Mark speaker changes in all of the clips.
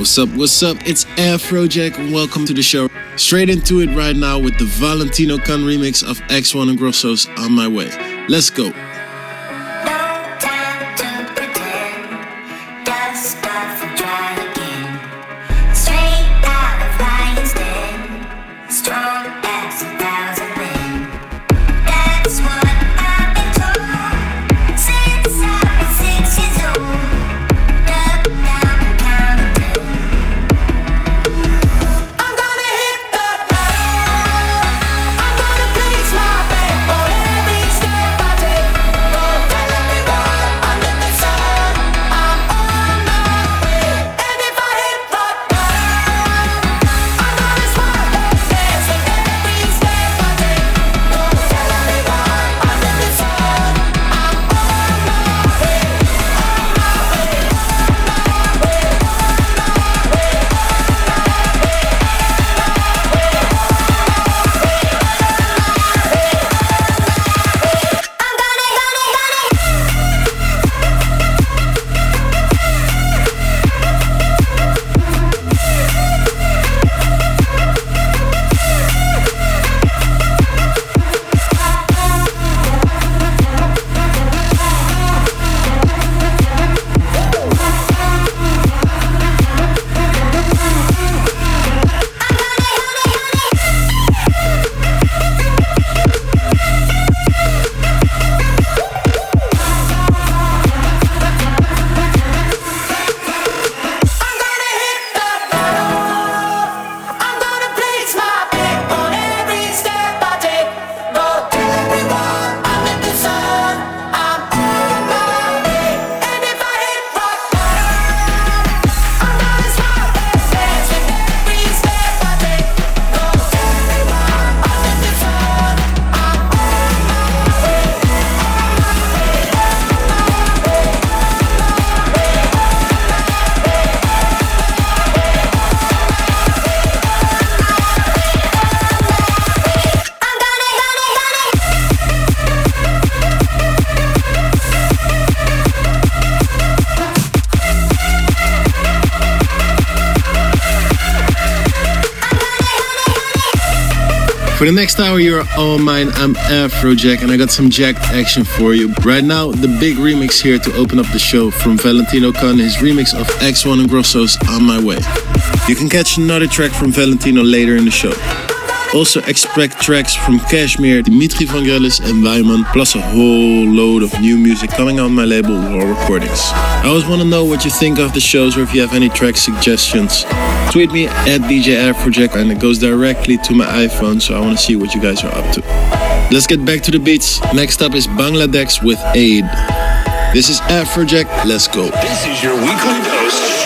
Speaker 1: What's up? What's up? It's Afrojack. and Welcome to the show. Straight into it right now with the Valentino Khan remix of X1 and Grosso's On My Way. Let's go.
Speaker 2: The
Speaker 1: next hour, you're all mine. I'm Afrojack, and I got some Jack action for you. Right now, the big remix here to open up the show from Valentino Khan, his remix of X1 and Grosso's On My Way. You can catch another track from Valentino later in the show. Also expect tracks from Cashmere, Dimitri Vangelis, and Wyman, plus a whole load of new music coming on my label Wall Recordings. I always want to know what you think of the shows or if you have any track suggestions. Tweet me at DJ Afrojack and it goes directly to my iPhone, so I want to see what you guys are up to. Let's get back to the beats. Next up is Bangladesh with Aid. This is Afrojack. Let's go.
Speaker 3: This is your weekly dose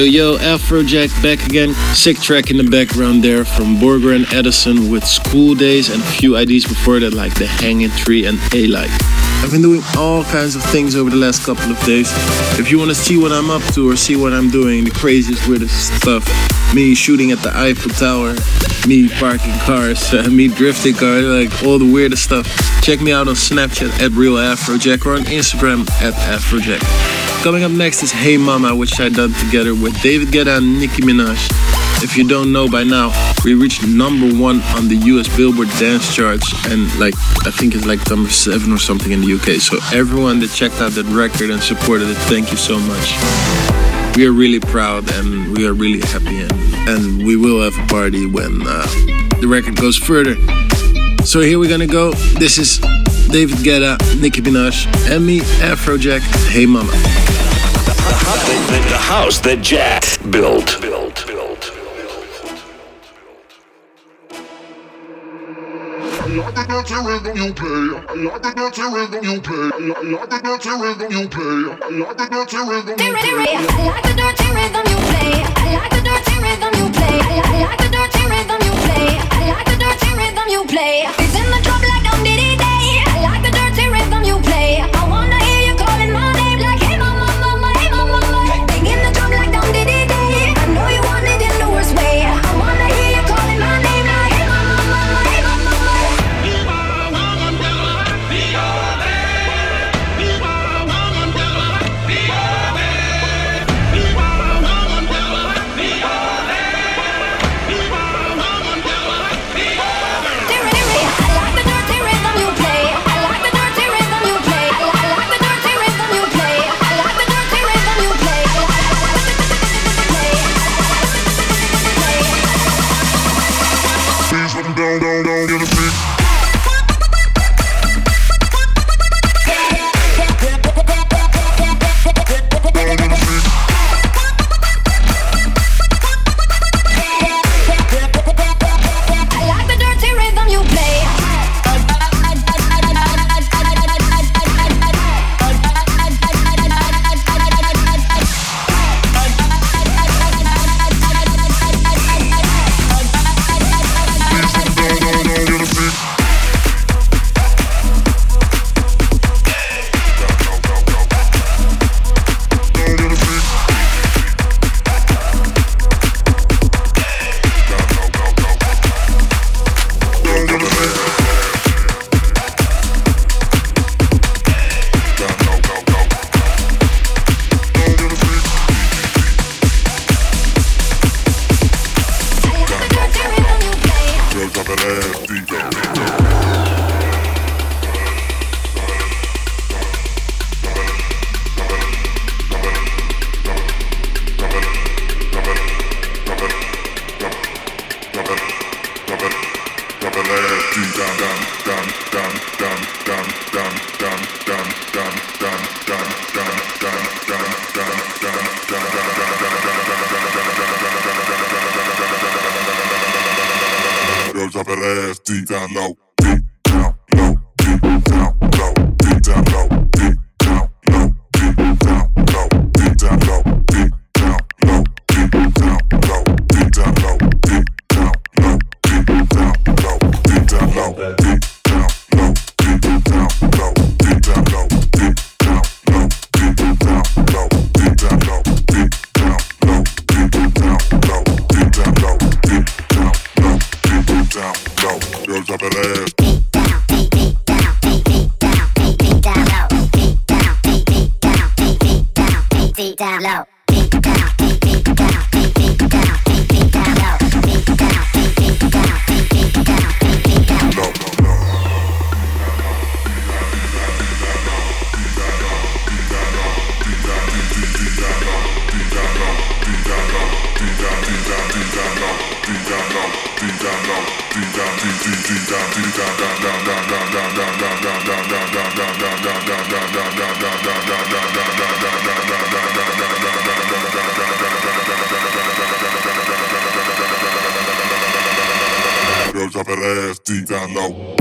Speaker 1: Yo yo, Afrojack back again. Sick track in the background there from Borger and Edison with School Days and a few IDs before that like The Hanging Tree and A-Like. I've been doing all kinds of things over the last couple of days. If you want to see what I'm up to or see what I'm doing, the craziest, weirdest stuff, me shooting at the Eiffel Tower, me parking cars, uh, me drifting cars, like all the weirdest stuff, check me out on Snapchat at Real Afrojack or on Instagram at Afrojack. Coming up next is Hey Mama, which I done together with David Guetta and Nicki Minaj. If you don't know by now, we reached number one on the US Billboard dance charts, and like I think it's like number seven or something in the UK. So everyone that checked out that record and supported it, thank you so much. We are really proud and we are really happy, and, and we will have a party when uh, the record goes further. So here we're gonna go. This is David Guetta, Nicki Minaj, and me, Afrojack. Hey Mama.
Speaker 3: The, the, house that Jack built. Built. Built.
Speaker 4: I like the dirty rhythm you play. I like the dirty rhythm you play. I like, the dirty rhythm you play. I like the dirty rhythm you play.
Speaker 2: I like the dirty rhythm you play. I like the dirty rhythm you play. I like the dirty rhythm you play. I like the dirty rhythm you play. It's in the club like on Diddy Day. I like the dirty rhythm you play.
Speaker 5: Yo te perdí, no.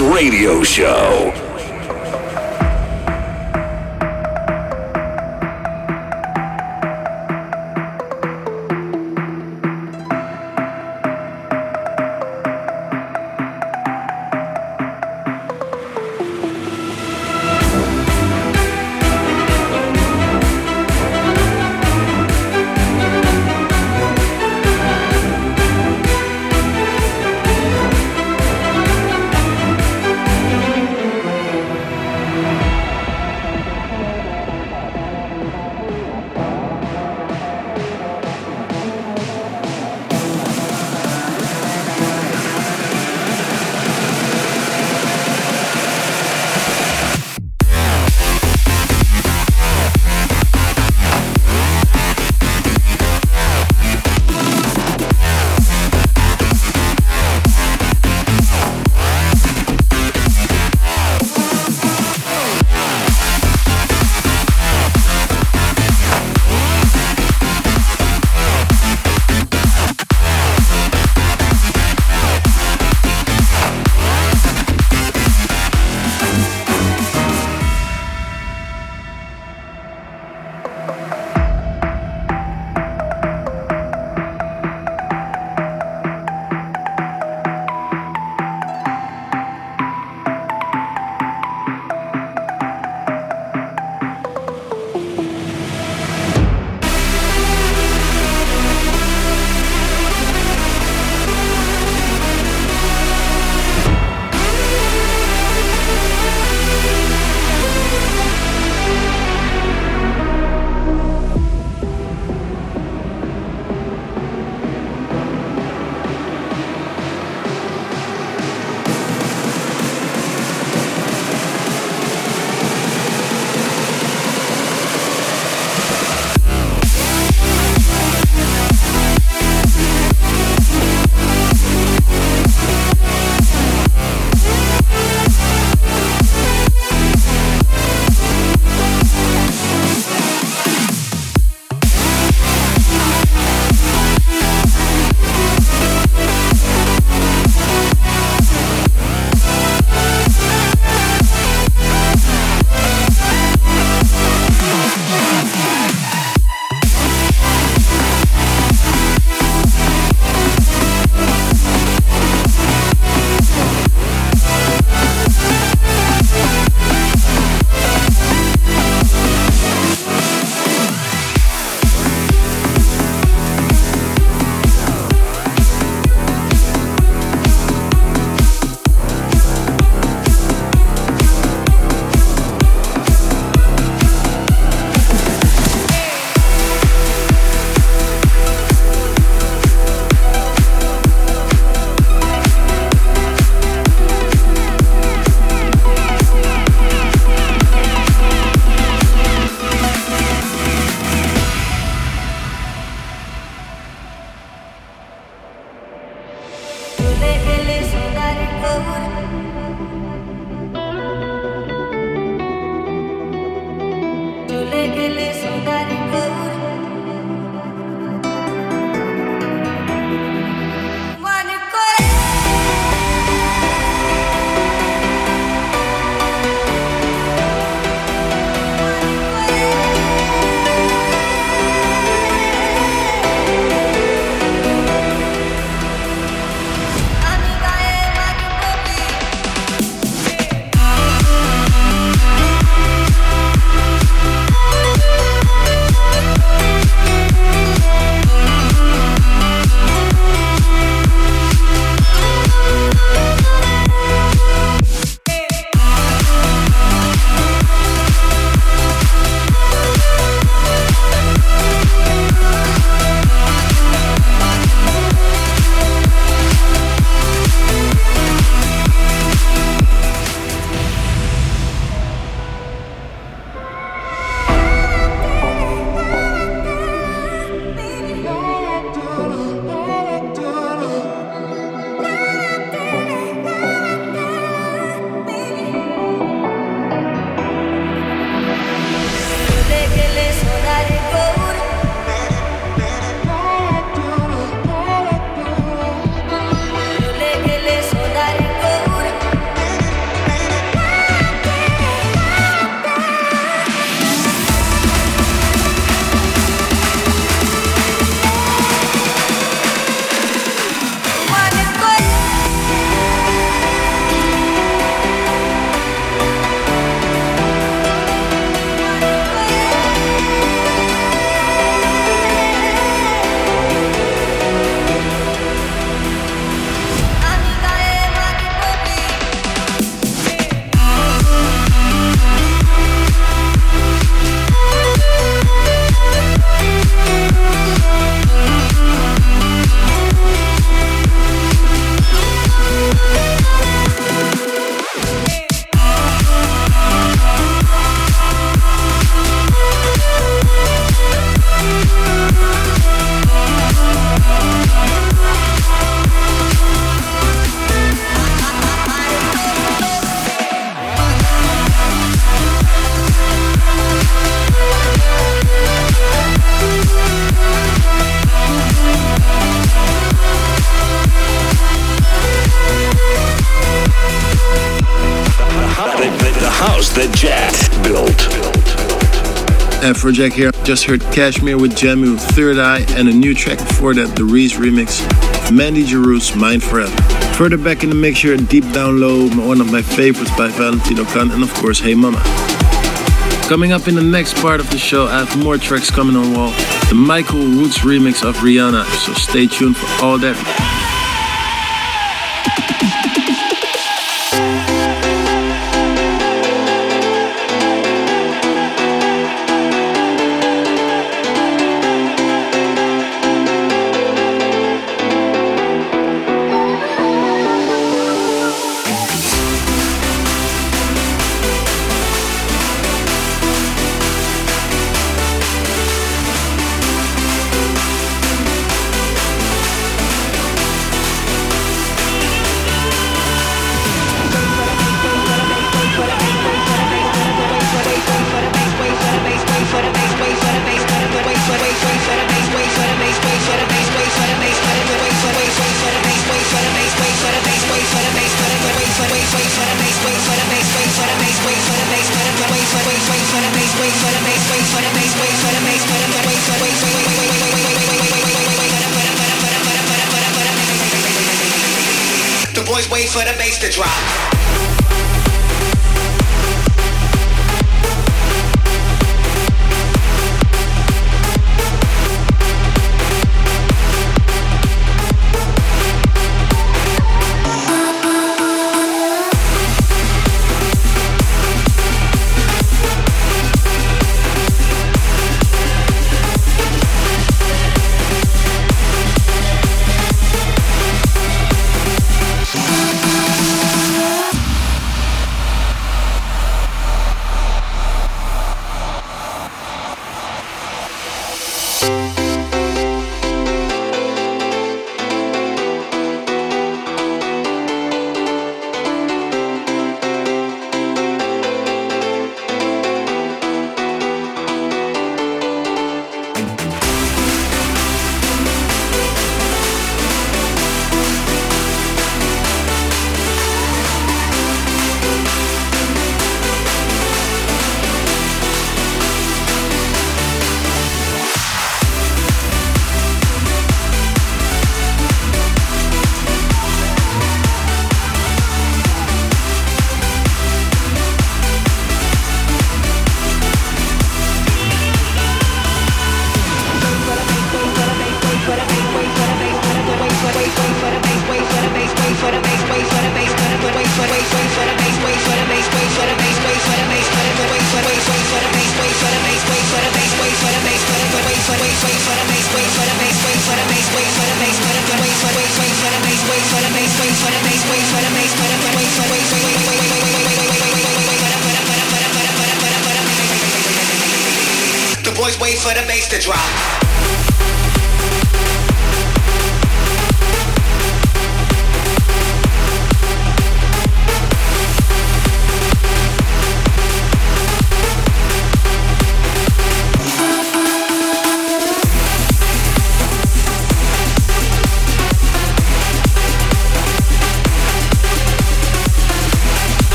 Speaker 3: Radio Show.
Speaker 1: Afrojack
Speaker 6: here. Just heard Cashmere with Jamu, Third Eye, and a new track before that, the Reez remix Mandy Jarus, Mind Forever. Further back in the mix here, Deep Down Low, one of my favorites by Valentino Khan, and of course, Hey Mama. Coming up in the next part of the show, I have more tracks coming on wall. The Michael Woods remix of Rihanna, so stay tuned for all that.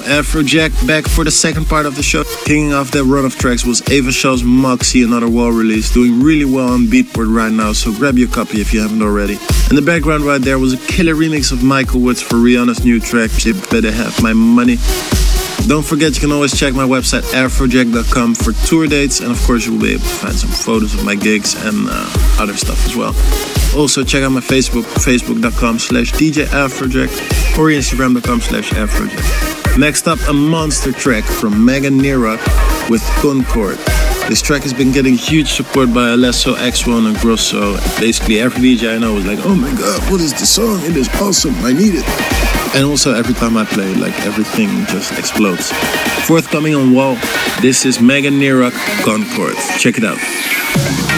Speaker 1: Afrojack back for the second part of the show. Kicking off that run of tracks was Ava Shaw's Moxie, another wall release, doing really well on Beatport right now, so grab your copy if you haven't already. In the background right there was a killer remix of Michael Woods for Rihanna's new track, She Better Have My Money. Don't forget you can always check my website afrojack.com for tour dates and of course you will be able to find some photos of my gigs and uh, other stuff as well. Also check out my Facebook, facebook.com slash DJ Afrojack or instagram.com slash Afrojack. Next up a monster track from Megan Nira with Concord. This track has been getting huge support by Alesso, X1 and Grosso. Basically every DJ I know is like, oh my god, what is this song? It is awesome, I need it. And also every time I play, like everything just explodes. Forthcoming on Wall, this is Megan Nira Concord. Check it out.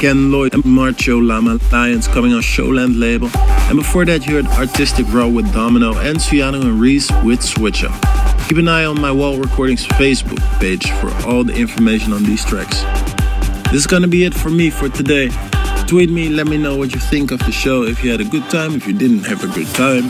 Speaker 1: Ken Loi and Marcho Lama Lions coming on Showland label. And before that, you heard Artistic Raw with Domino and Ciano and Reez with Switch Up. Keep an eye on my Wall Recordings Facebook page for all the information on these tracks. This is gonna be it for me for today. Tweet me, let me know what you think of the show. If you had a good time, if you didn't have a good time,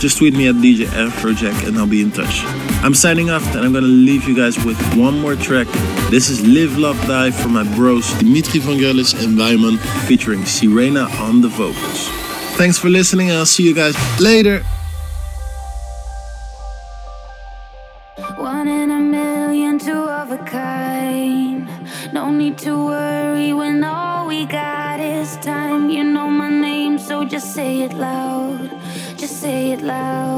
Speaker 1: just tweet me at DJ Afrojack and I'll be in touch. I'm signing off and I'm gonna leave you guys with one more track. This is Live Love Die from my bros Dimitri Vangelis and Wyman featuring Sirena on the vocals. Thanks for listening and I'll see you guys later.
Speaker 5: One in a million, two of a kind. No need to worry when all we got is time. You know my name, so just say it loud. Just say it loud.